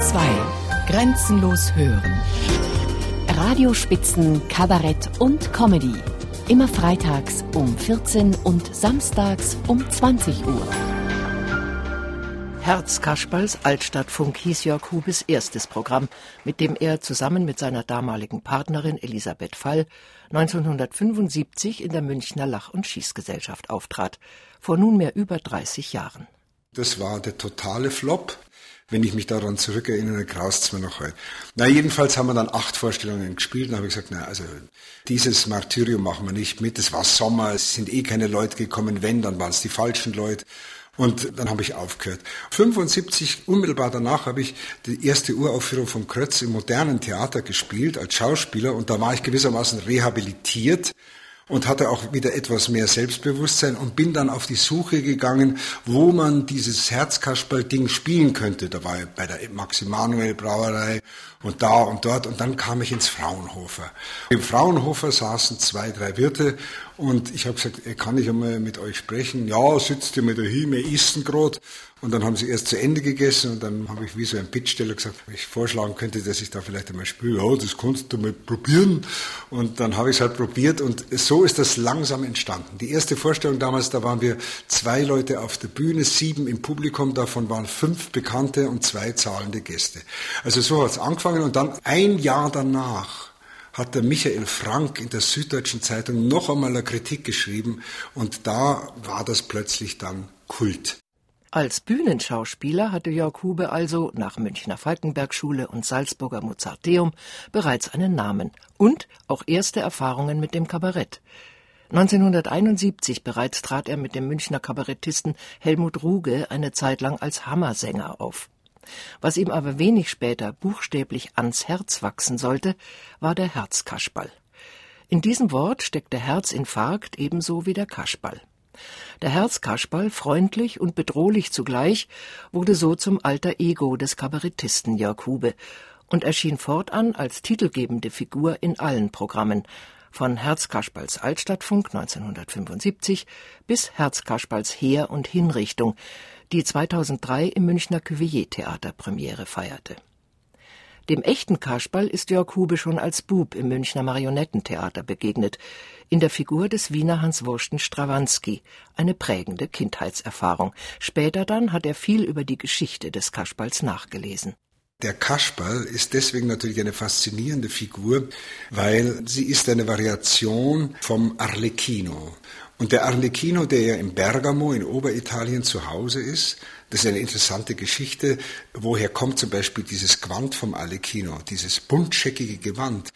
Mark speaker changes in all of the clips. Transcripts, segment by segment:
Speaker 1: Bayern 2. Grenzenlos hören. Radiospitzen, Kabarett und Comedy. Immer freitags um 14 und samstags um 20 Uhr.
Speaker 2: Herz Kasperls Altstadtfunk hieß Jörg Hubes erstes Programm, mit dem er zusammen mit seiner damaligen Partnerin Elisabeth Fall 1975 in der Münchner Lach- und Schießgesellschaft auftrat, vor nunmehr über 30 Jahren.
Speaker 3: Das war der totale Flop. Wenn ich mich daran zurückerinnere, graust es mir noch heute. Na, jedenfalls haben wir dann acht Vorstellungen gespielt und habe ich gesagt, na, also dieses Martyrium machen wir nicht mit. Es war Sommer, es sind eh keine Leute gekommen. Wenn, dann waren es die falschen Leute. Und dann habe ich aufgehört. 75, unmittelbar danach, habe ich die erste Uraufführung vom Krötz im modernen Theater gespielt als Schauspieler und da war ich gewissermaßen rehabilitiert und hatte auch wieder etwas mehr Selbstbewusstsein und bin dann auf die Suche gegangen, wo man dieses Herzkasperl-Ding spielen könnte. Da war ich bei der Maximanuel Brauerei und da und dort und dann kam ich ins Fraunhofer. Im Fraunhofer saßen zwei, drei Wirte und ich habe gesagt, kann ich einmal mit euch sprechen? Ja, sitzt ihr mit der wir essen gerade. Und dann haben sie erst zu Ende gegessen und dann habe ich wie so ein Bittsteller gesagt, ob ich vorschlagen könnte, dass ich da vielleicht einmal spiele. Ja, das kannst du mal probieren. Und dann habe ich es halt probiert und so ist das langsam entstanden. Die erste Vorstellung damals, da waren wir zwei Leute auf der Bühne, sieben im Publikum, davon waren fünf bekannte und zwei zahlende Gäste. Also so hat es angefangen und dann ein Jahr danach hat der Michael Frank in der Süddeutschen Zeitung noch einmal eine Kritik geschrieben und da war das plötzlich dann Kult.
Speaker 2: Als Bühnenschauspieler hatte Jörg Hube also nach Münchner Falkenberg-Schule und Salzburger Mozarteum bereits einen Namen und auch erste Erfahrungen mit dem Kabarett. 1971 bereits trat er mit dem Münchner Kabarettisten Helmut Ruge eine Zeit lang als Hammersänger auf. Was ihm aber wenig später buchstäblich ans Herz wachsen sollte, war der Herzkaschball. In diesem Wort steckt der Herzinfarkt ebenso wie der Kaschball. Der Herzkasperl, freundlich und bedrohlich zugleich, wurde so zum alter Ego des Kabarettisten Jörg Hube und erschien fortan als titelgebende Figur in allen Programmen, von Herzkasperls Altstadtfunk 1975 bis Herzkasperls Heer und Hinrichtung, die 2003 im Münchner Cuvier-Theater Premiere feierte. Dem echten Kasperl ist Jörg Hube schon als Bub im Münchner Marionettentheater begegnet, in der Figur des Wiener Hans Wursten Strawanski, eine prägende Kindheitserfahrung. Später dann hat er viel über die Geschichte des Kasperls nachgelesen.
Speaker 3: Der Kasperl ist deswegen natürlich eine faszinierende Figur, weil sie ist eine Variation vom Arlecchino. Und der Arlecchino, der ja in Bergamo in Oberitalien zu Hause ist, das ist eine interessante Geschichte. Woher kommt zum Beispiel dieses Gewand vom Arlecchino, dieses buntscheckige Gewand?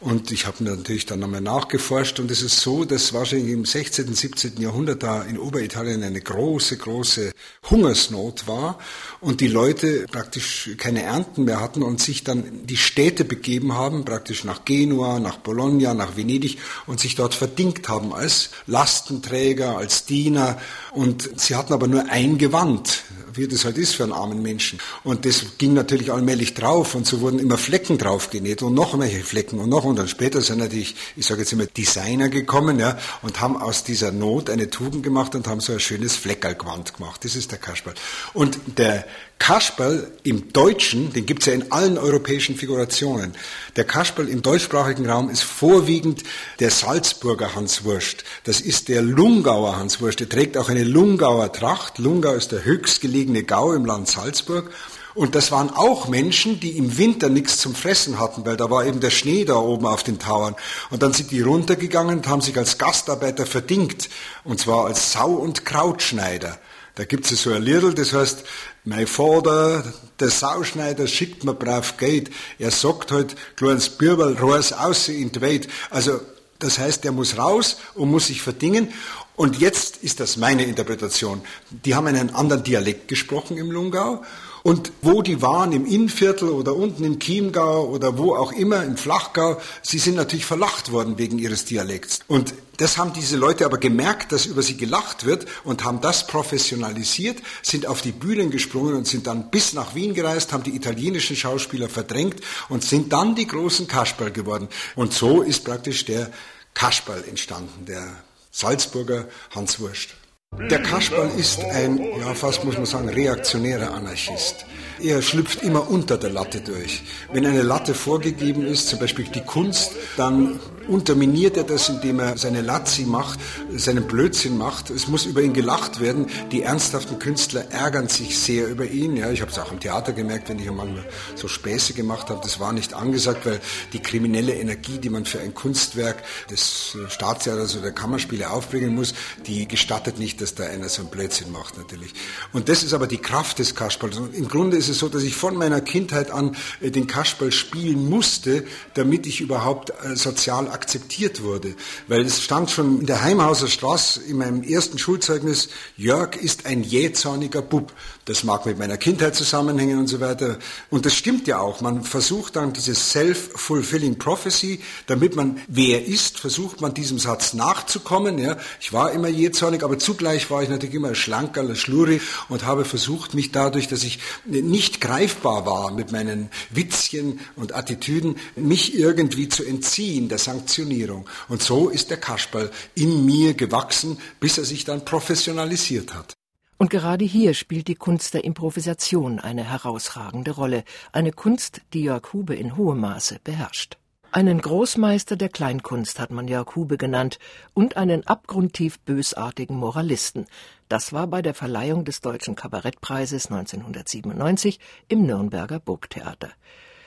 Speaker 3: Und ich habe natürlich dann nochmal nachgeforscht und es ist so, dass wahrscheinlich im 16., 17. Jahrhundert da in Oberitalien eine große, große Hungersnot war und die Leute praktisch keine Ernten mehr hatten und sich dann die Städte begeben haben, praktisch nach Genua, nach Bologna, nach Venedig und sich dort verdingt haben als Lastenträger, als Diener und sie hatten aber nur ein Gewand wie das halt ist für einen armen Menschen. Und das ging natürlich allmählich drauf und so wurden immer Flecken drauf genäht und noch mehr Flecken und noch und dann später sind natürlich, ich sage jetzt immer Designer gekommen, ja, und haben aus dieser Not eine Tugend gemacht und haben so ein schönes Fleckerlgewand gemacht. Das ist der Kasperl. Und der Kasperl im Deutschen, den gibt's ja in allen europäischen Figurationen. Der Kasperl im deutschsprachigen Raum ist vorwiegend der Salzburger Hanswurst. Das ist der Lungauer Hanswurst. Der trägt auch eine Lungauer Tracht. Lungau ist der höchstgelegene Gau im Land Salzburg. Und das waren auch Menschen, die im Winter nichts zum Fressen hatten, weil da war eben der Schnee da oben auf den Tauern. Und dann sind die runtergegangen und haben sich als Gastarbeiter verdingt. Und zwar als Sau- und Krautschneider. Da gibt es so ein Liedl, das heißt, mein Vater, der Sauschneider, schickt mir brav Geld. Er sagt halt, kleines Bürbel, raus aus in die Welt. Also, das heißt, er muss raus und muss sich verdingen. Und jetzt ist das meine Interpretation. Die haben einen anderen Dialekt gesprochen im Lungau und wo die waren, im Innviertel oder unten im Chiemgau oder wo auch immer, im Flachgau, sie sind natürlich verlacht worden wegen ihres Dialekts. Und das haben diese Leute aber gemerkt, dass über sie gelacht wird und haben das professionalisiert, sind auf die Bühnen gesprungen und sind dann bis nach Wien gereist, haben die italienischen Schauspieler verdrängt und sind dann die großen Kasperl geworden. Und so ist praktisch der Kasperl entstanden, der Salzburger Hans Wurst. Der Kasperl ist ein, ja fast muss man sagen, reaktionärer Anarchist. er schlüpft immer unter der Latte durch. Wenn eine Latte vorgegeben ist, zum Beispiel die Kunst, dann unterminiert er das, indem er seine Lazzi macht, seinen Blödsinn macht. Es muss über ihn gelacht werden. Die ernsthaften Künstler ärgern sich sehr über ihn. Ja, ich habe es auch im Theater gemerkt, wenn ich einmal so Späße gemacht habe. Das war nicht angesagt, weil die kriminelle Energie, die man für ein Kunstwerk des Staatstheaters oder der Kammerspiele aufbringen muss, die gestattet nicht, dass da einer so einen Blödsinn macht natürlich. Und das ist aber die Kraft des Kasperls. Und im Grunde ist es so, dass ich von meiner Kindheit an äh, den Kasperl spielen musste, damit ich überhaupt äh, sozial akzeptiert wurde. Weil es stand schon in der Heimhauser Straße in meinem ersten Schulzeugnis, Jörg ist ein jähzorniger Bub. Das mag mit meiner Kindheit zusammenhängen und so weiter. Und das stimmt ja auch. Man versucht dann dieses Self-Fulfilling Prophecy, damit man wer ist, versucht man diesem Satz nachzukommen. Ja, ich war immer jähzornig, aber zugleich war ich natürlich immer schlanker, schluri und habe versucht, mich dadurch, dass ich nicht greifbar war mit meinen Witzchen und Attitüden, mich irgendwie zu entziehen der Sanktionierung. Und so ist der Kasperl in mir gewachsen, bis er sich dann professionalisiert hat.
Speaker 2: Und gerade hier spielt die Kunst der Improvisation eine herausragende Rolle, eine Kunst, die Jörg Hube in hohem Maße beherrscht. Einen Großmeister der Kleinkunst hat man Jörg Hube genannt und einen abgrundtief bösartigen Moralisten. Das war bei der Verleihung des Deutschen Kabarettpreises 1997 im Nürnberger Burgtheater.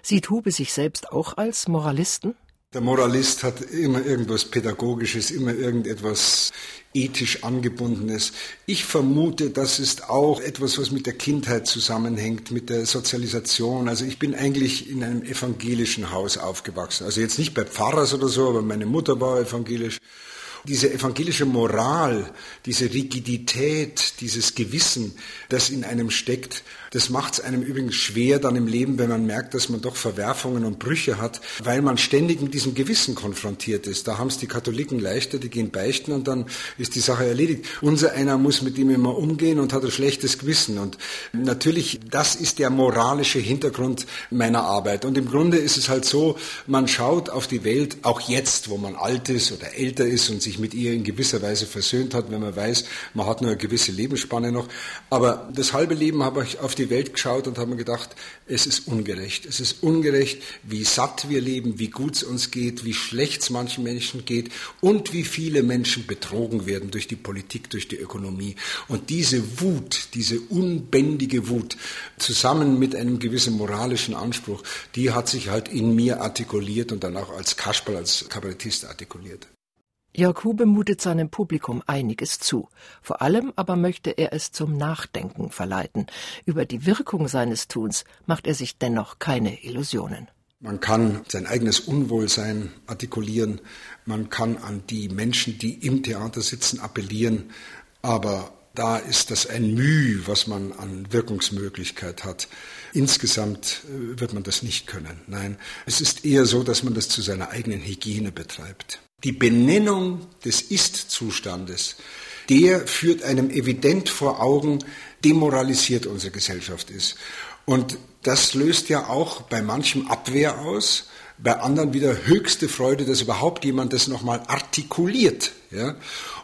Speaker 2: Sieht Hube sich selbst auch als Moralisten?
Speaker 3: Der Moralist hat immer irgendwas Pädagogisches, immer irgendetwas ethisch angebundenes. Ich vermute, das ist auch etwas, was mit der Kindheit zusammenhängt, mit der Sozialisation. Also ich bin eigentlich in einem evangelischen Haus aufgewachsen. Also jetzt nicht bei Pfarrers oder so, aber meine Mutter war evangelisch. Diese evangelische Moral, diese Rigidität, dieses Gewissen, das in einem steckt, das macht es einem übrigens schwer dann im Leben, wenn man merkt, dass man doch Verwerfungen und Brüche hat, weil man ständig mit diesem Gewissen konfrontiert ist. Da haben es die Katholiken leichter, die gehen beichten und dann ist die Sache erledigt. Unser einer muss mit ihm immer umgehen und hat ein schlechtes Gewissen. Und natürlich, das ist der moralische Hintergrund meiner Arbeit. Und im Grunde ist es halt so, man schaut auf die Welt, auch jetzt, wo man alt ist oder älter ist und sich mit ihr in gewisser Weise versöhnt hat, wenn man weiß, man hat nur eine gewisse Lebensspanne noch. Aber das halbe Leben habe ich auf die Welt geschaut und haben gedacht, es ist ungerecht. Es ist ungerecht, wie satt wir leben, wie gut es uns geht, wie schlecht es manchen Menschen geht und wie viele Menschen betrogen werden durch die Politik, durch die Ökonomie. Und diese Wut, diese unbändige Wut, zusammen mit einem gewissen moralischen Anspruch, die hat sich halt in mir artikuliert und dann auch als Kasperl, als Kabarettist artikuliert.
Speaker 2: Jörg Hube mutet seinem Publikum einiges zu. Vor allem aber möchte er es zum Nachdenken verleiten. Über die Wirkung seines Tuns macht er sich dennoch keine Illusionen.
Speaker 3: Man kann sein eigenes Unwohlsein artikulieren, man kann an die Menschen, die im Theater sitzen, appellieren, aber da ist das ein Mühe, was man an Wirkungsmöglichkeit hat. Insgesamt äh, wird man das nicht können. Nein, es ist eher so, dass man das zu seiner eigenen Hygiene betreibt. Die Benennung des Ist-Zustandes, der führt einem evident vor Augen, demoralisiert unsere Gesellschaft ist. Und das löst ja auch bei manchem Abwehr aus, bei anderen wieder höchste Freude, dass überhaupt jemand das nochmal artikuliert. Ja?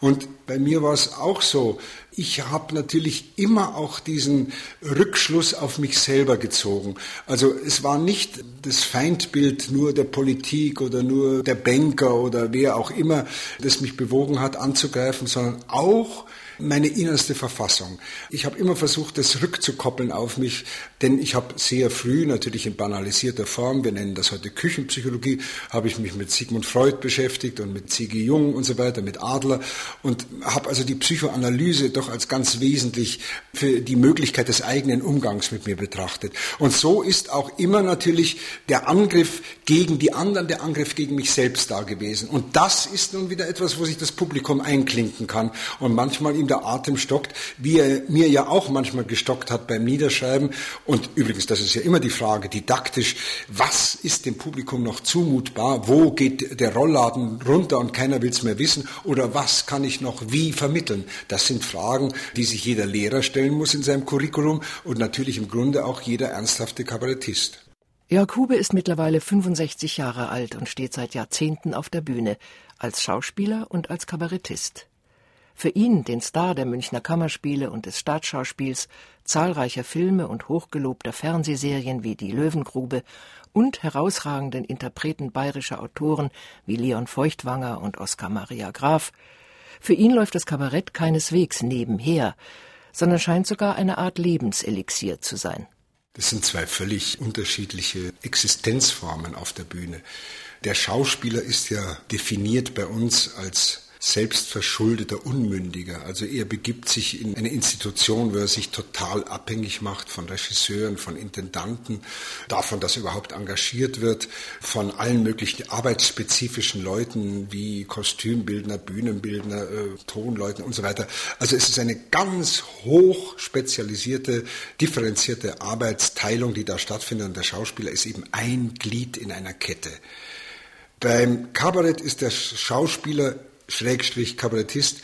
Speaker 3: Und bei mir war es auch so. Ich habe natürlich immer auch diesen Rückschluss auf mich selber gezogen. Also es war nicht das Feindbild nur der Politik oder nur der Banker oder wer auch immer, das mich bewogen hat anzugreifen, sondern auch meine innerste Verfassung. Ich habe immer versucht, das rückzukoppeln auf mich, denn ich habe sehr früh, natürlich in banalisierter Form, wir nennen das heute Küchenpsychologie, habe ich mich mit Sigmund Freud beschäftigt und mit C.G. Jung und so weiter, mit Adler und habe also die Psychoanalyse doch als ganz wesentlich für die Möglichkeit des eigenen Umgangs mit mir betrachtet. Und so ist auch immer natürlich der Angriff gegen die anderen, der Angriff gegen mich selbst da gewesen. Und das ist nun wieder etwas, wo sich das Publikum einklinken kann und manchmal ihm der Atem stockt, wie er mir ja auch manchmal gestockt hat beim Niederschreiben. Und übrigens, das ist ja immer die Frage, didaktisch, was ist dem Publikum noch zumutbar? Wo geht der Rollladen runter und keiner will es mehr wissen? Oder was kann ich noch wie vermitteln? Das sind Fragen, die sich jeder Lehrer stellen muss in seinem Curriculum und natürlich im Grunde auch jeder ernsthafte Kabarettist.
Speaker 2: Jörg Hube ist mittlerweile 65 Jahre alt und steht seit Jahrzehnten auf der Bühne, als Schauspieler und als Kabarettist. Für ihn, den Star der Münchner Kammerspiele und des Staatsschauspiels, zahlreicher Filme und hochgelobter Fernsehserien wie Die Löwengrube und herausragenden Interpreten bayerischer Autoren wie Leon Feuchtwanger und Oskar Maria Graf, für ihn läuft das Kabarett keineswegs nebenher, sondern scheint sogar eine Art Lebenselixier zu sein.
Speaker 3: Das sind zwei völlig unterschiedliche Existenzformen auf der Bühne. Der Schauspieler ist ja definiert bei uns als selbstverschuldeter Unmündiger. Also er begibt sich in eine Institution, wo er sich total abhängig macht von Regisseuren, von Intendanten, davon, dass er überhaupt engagiert wird, von allen möglichen arbeitsspezifischen Leuten wie Kostümbildner, Bühnenbildner, äh, Tonleuten und so weiter. Also es ist eine ganz hoch spezialisierte, differenzierte Arbeitsteilung, die da stattfindet und der Schauspieler ist eben ein Glied in einer Kette. Beim Kabarett ist der Schauspieler Schrägstrich Kabarettist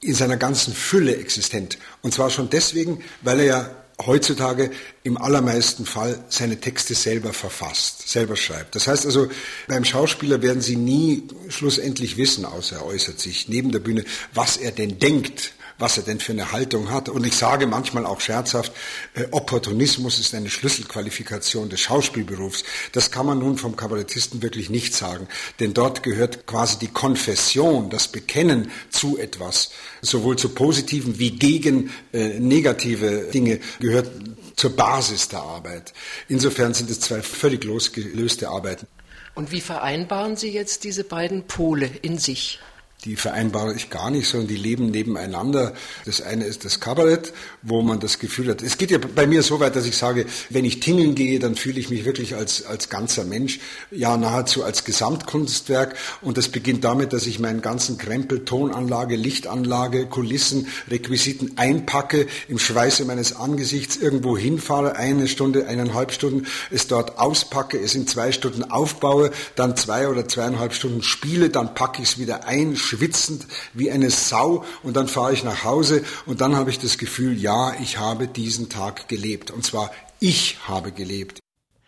Speaker 3: in seiner ganzen Fülle existent. Und zwar schon deswegen, weil er ja heutzutage im allermeisten Fall seine Texte selber verfasst, selber schreibt. Das heißt also, beim Schauspieler werden Sie nie schlussendlich wissen, außer er äußert sich neben der Bühne, was er denn denkt was er denn für eine Haltung hat. Und ich sage manchmal auch scherzhaft, äh, Opportunismus ist eine Schlüsselqualifikation des Schauspielberufs. Das kann man nun vom Kabarettisten wirklich nicht sagen, denn dort gehört quasi die Konfession, das Bekennen zu etwas, sowohl zu positiven wie gegen äh, negative Dinge gehört zur Basis der Arbeit. Insofern sind es zwei völlig losgelöste Arbeiten.
Speaker 2: Und wie vereinbaren Sie jetzt diese beiden Pole in sich?
Speaker 3: Die vereinbare ich gar nicht, sondern die leben nebeneinander. Das eine ist das Kabarett, wo man das Gefühl hat, es geht ja bei mir so weit, dass ich sage, wenn ich tingeln gehe, dann fühle ich mich wirklich als, als ganzer Mensch, ja nahezu als Gesamtkunstwerk. Und das beginnt damit, dass ich meinen ganzen Krempel, Tonanlage, Lichtanlage, Kulissen, Requisiten einpacke, im Schweiße meines Angesichts irgendwo hinfahre, eine Stunde, eineinhalb Stunden, es dort auspacke, es in zwei Stunden aufbaue, dann zwei oder zweieinhalb Stunden spiele, dann packe ich es wieder ein, schwitzend wie eine Sau und dann fahre ich nach Hause und dann habe ich das Gefühl, ja, ich habe diesen Tag gelebt. Und zwar ich habe gelebt.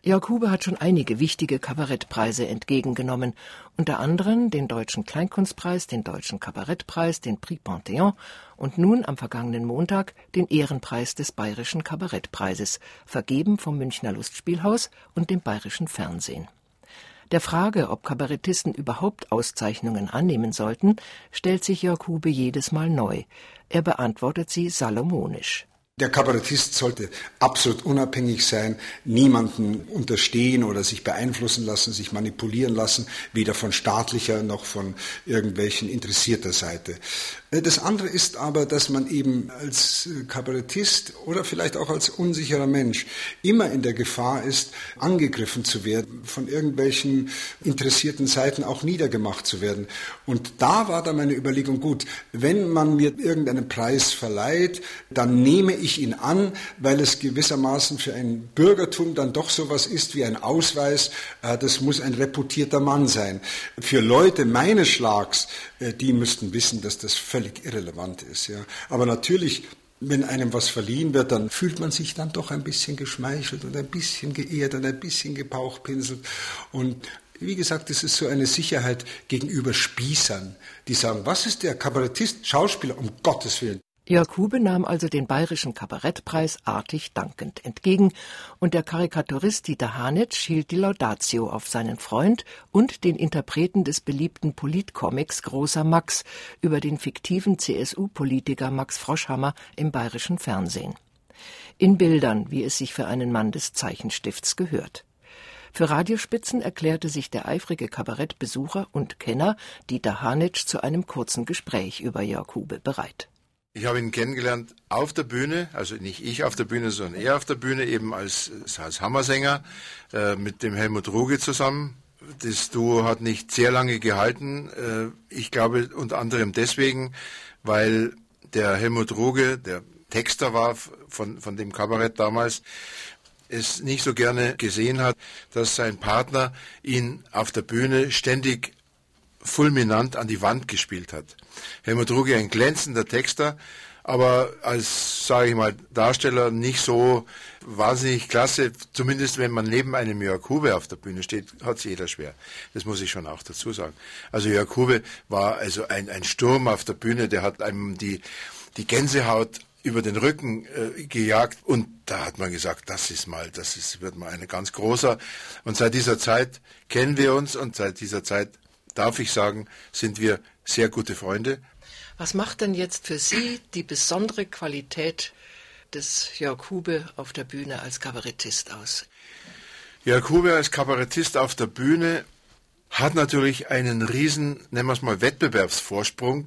Speaker 2: Jörg Hube hat schon einige wichtige Kabarettpreise entgegengenommen, unter anderem den Deutschen Kleinkunstpreis, den Deutschen Kabarettpreis, den Prix Panthéon und nun am vergangenen Montag den Ehrenpreis des Bayerischen Kabarettpreises, vergeben vom Münchner Lustspielhaus und dem Bayerischen Fernsehen. Der Frage, ob Kabarettisten überhaupt Auszeichnungen annehmen sollten, stellt sich Jörg Hube jedes Mal neu. Er beantwortet sie salomonisch.
Speaker 3: Der Kabarettist sollte absolut unabhängig sein, niemanden unterstehen oder sich beeinflussen lassen, sich manipulieren lassen, weder von staatlicher noch von irgendwelchen interessierter Seite. Äh, das andere ist aber, dass man eben als äh, Kabarettist oder vielleicht auch als unsicherer Mensch immer in der Gefahr ist, angegriffen zu werden, von irgendwelchen interessierten Seiten auch niedergemacht zu werden. Und da war dann meine Überlegung, gut, wenn man mir irgendeinen Preis verleiht, dann nehme ich ihn an, weil es gewissermaßen für ein Bürgertum dann doch sowas ist wie ein Ausweis, äh, das muss ein reputierter Mann sein. Für Leute meines Schlags, die müssten wissen, dass das völlig irrelevant ist. Ja. Aber natürlich, wenn einem was verliehen wird, dann fühlt man sich dann doch ein bisschen geschmeichelt und ein bisschen geehrt und ein bisschen gebauchpinselt. Und wie gesagt, es ist so eine Sicherheit gegenüber Spießern, die sagen, was ist der Kabarettist, Schauspieler, um Gottes Willen.
Speaker 2: Jörg Hube nahm also den Bayerischen Kabarettpreis artig dankend entgegen, und der Karikaturist Dieter Hanitsch hielt die Laudatio auf seinen Freund und den Interpreten des beliebten Politcomics Großer Max über den fiktiven CSU-Politiker Max Froschhammer im bayerischen Fernsehen. In Bildern, wie es sich für einen Mann des Zeichenstifts gehört. Für Radiospitzen erklärte sich der eifrige Kabarettbesucher und Kenner Dieter Hanitsch zu einem kurzen Gespräch über Jörg Hube bereit.
Speaker 4: Ich habe ihn kennengelernt auf der Bühne, also nicht ich auf der Bühne, sondern er auf der Bühne, eben als, als Hammersänger äh, mit dem Helmut Ruge zusammen. Das Duo hat nicht sehr lange gehalten. Äh, ich glaube unter anderem deswegen, weil der Helmut Ruge, der Texter war von, von dem Kabarett damals, es nicht so gerne gesehen hat, dass sein Partner ihn auf der Bühne ständig fulminant an die Wand gespielt hat. Helmut Ruge, ein glänzender Texter, aber als, sage ich mal, Darsteller nicht so wahnsinnig klasse. Zumindest wenn man neben einem Jörg Hube auf der Bühne steht, hat es jeder schwer. Das muss ich schon auch dazu sagen. Also Jörg Hube war also ein, ein Sturm auf der Bühne, der hat einem die, die Gänsehaut über den Rücken äh, gejagt und da hat man gesagt, das ist mal, das ist, wird mal ein ganz großer. Und seit dieser Zeit kennen wir uns und seit dieser Zeit darf ich sagen, sind wir sehr gute Freunde.
Speaker 2: Was macht denn jetzt für Sie die besondere Qualität des Jörg Hube auf der Bühne als Kabarettist aus?
Speaker 4: Jörg Hube als Kabarettist auf der Bühne hat natürlich einen riesen, nennen wir es mal, Wettbewerbsvorsprung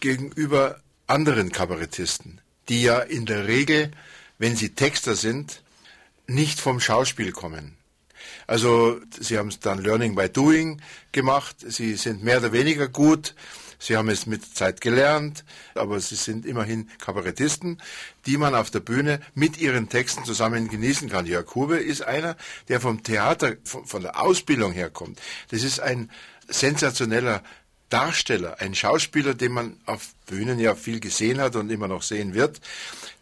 Speaker 4: gegenüber anderen Kabarettisten, die ja in der Regel, wenn sie Texter sind, nicht vom Schauspiel kommen. Also sie haben es dann Learning by Doing gemacht, sie sind mehr oder weniger gut, sie haben es mit Zeit gelernt, aber sie sind immerhin Kabarettisten, die man auf der Bühne mit ihren Texten zusammen genießen kann. Jörg Hube ist einer, der vom Theater, von der Ausbildung herkommt. Das ist ein sensationeller Darsteller, ein Schauspieler, den man auf Bühnen ja viel gesehen hat und immer noch sehen wird,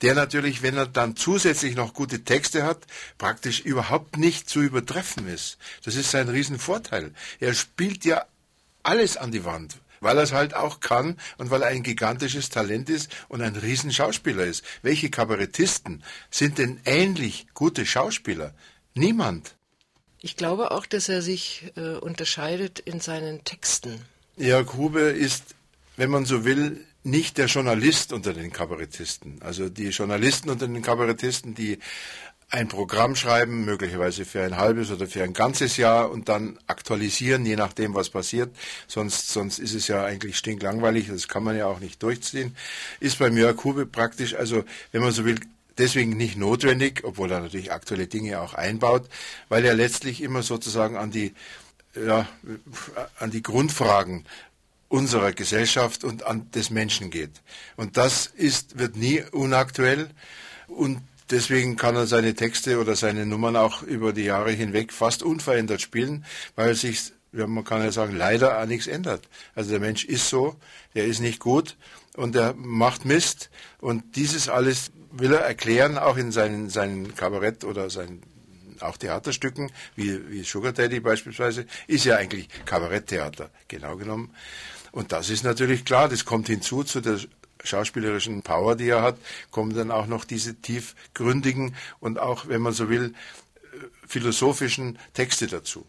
Speaker 4: der natürlich, wenn er dann zusätzlich noch gute Texte hat, praktisch überhaupt nicht zu übertreffen ist. Das ist sein Riesenvorteil. Er spielt ja alles an die Wand, weil er es halt auch kann und weil er ein gigantisches Talent ist und ein Riesenschauspieler ist. Welche Kabarettisten sind denn ähnlich gute Schauspieler? Niemand.
Speaker 2: Ich glaube auch, dass er sich äh, unterscheidet in seinen Texten.
Speaker 4: Jörg Hube ist, wenn man so will, nicht der Journalist unter den Kabarettisten. Also die Journalisten unter den Kabarettisten, die ein Programm schreiben, möglicherweise für ein halbes oder für ein ganzes Jahr und dann aktualisieren, je nachdem, was passiert. Sonst, sonst ist es ja eigentlich stinklangweilig, das kann man ja auch nicht durchziehen. Ist bei Jörg Hube praktisch, also wenn man so will, deswegen nicht notwendig, obwohl er natürlich aktuelle Dinge auch einbaut, weil er letztlich immer sozusagen an die ja, an die Grundfragen unserer Gesellschaft und an des Menschen geht. Und das ist, wird nie unaktuell und deswegen kann er seine Texte oder seine Nummern auch über die Jahre hinweg fast unverändert spielen, weil sich, ja, man kann ja sagen, leider an nichts ändert. Also der Mensch ist so, er ist nicht gut und er macht Mist und dieses alles will er erklären, auch in seinen, seinen Kabarett oder seinen auch Theaterstücken, wie, wie Sugar Daddy beispielsweise, ist ja eigentlich Kabaretttheater, genau genommen. Und das ist natürlich klar, das kommt hinzu zu der schauspielerischen Power, die er hat, kommen dann auch noch diese tiefgründigen und auch, wenn man so will, äh, philosophischen Texte dazu.